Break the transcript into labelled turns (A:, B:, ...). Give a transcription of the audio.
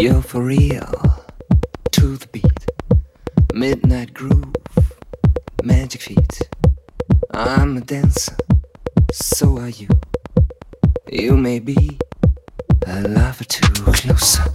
A: You're for real. To the beat. Midnight groove. Magic feet. I'm a dancer. So are you. You may be a lover too. Closer,